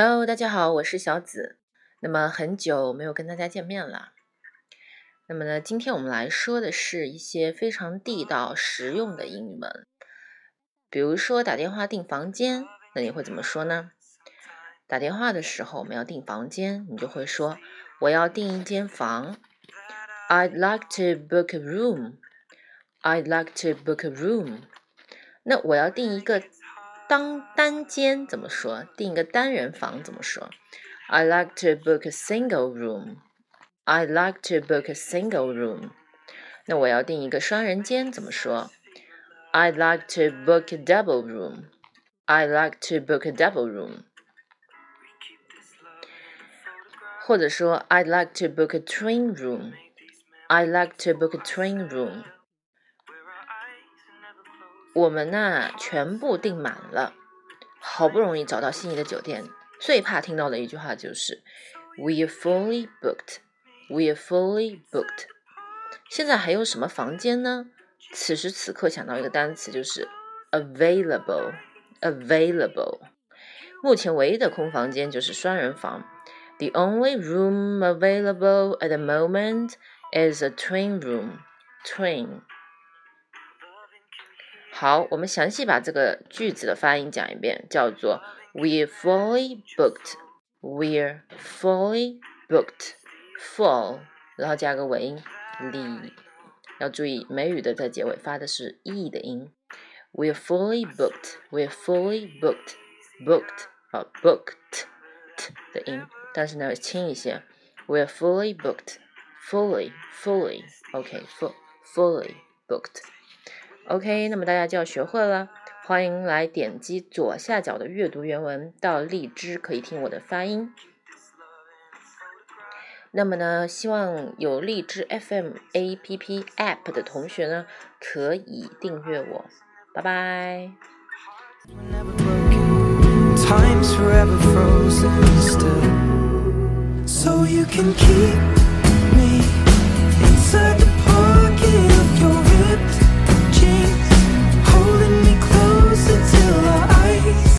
Hello，大家好，我是小紫。那么很久没有跟大家见面了。那么呢，今天我们来说的是一些非常地道、实用的英文。比如说打电话订房间，那你会怎么说呢？打电话的时候我们要订房间，你就会说我要订一间房。I'd like to book a room. I'd like to book a room. 那我要订一个。当单间怎么说？订一个单人房怎么说？I like to book a single room. I like to book a single room. 那我要订一个双人间怎么说？I'd like to book a double room. I like to book a double room. 或者说，I'd like to book a twin room. I'd like to book a twin room. 我们呢，全部订满了，好不容易找到心仪的酒店，最怕听到的一句话就是 "We're fully booked, we're fully booked." 现在还有什么房间呢？此时此刻想到一个单词就是 "available, available." 目前唯一的空房间就是双人房。The only room available at the moment is a twin room, twin. 好，我们详细把这个句子的发音讲一遍，叫做 We're fully booked. We're fully booked. Full，然后加个尾音 li，要注意美语的在结尾发的是 e 的音。We're fully booked. We're fully booked. Booked 啊，booked t 的音，但是呢轻一些。We're fully booked. Fully, fully. OK, fully booked. OK，那么大家就要学会了。欢迎来点击左下角的阅读原文，到荔枝可以听我的发音。那么呢，希望有荔枝 FM APP App 的同学呢，可以订阅我。拜拜。Time's forever frozen still. So you can keep me inside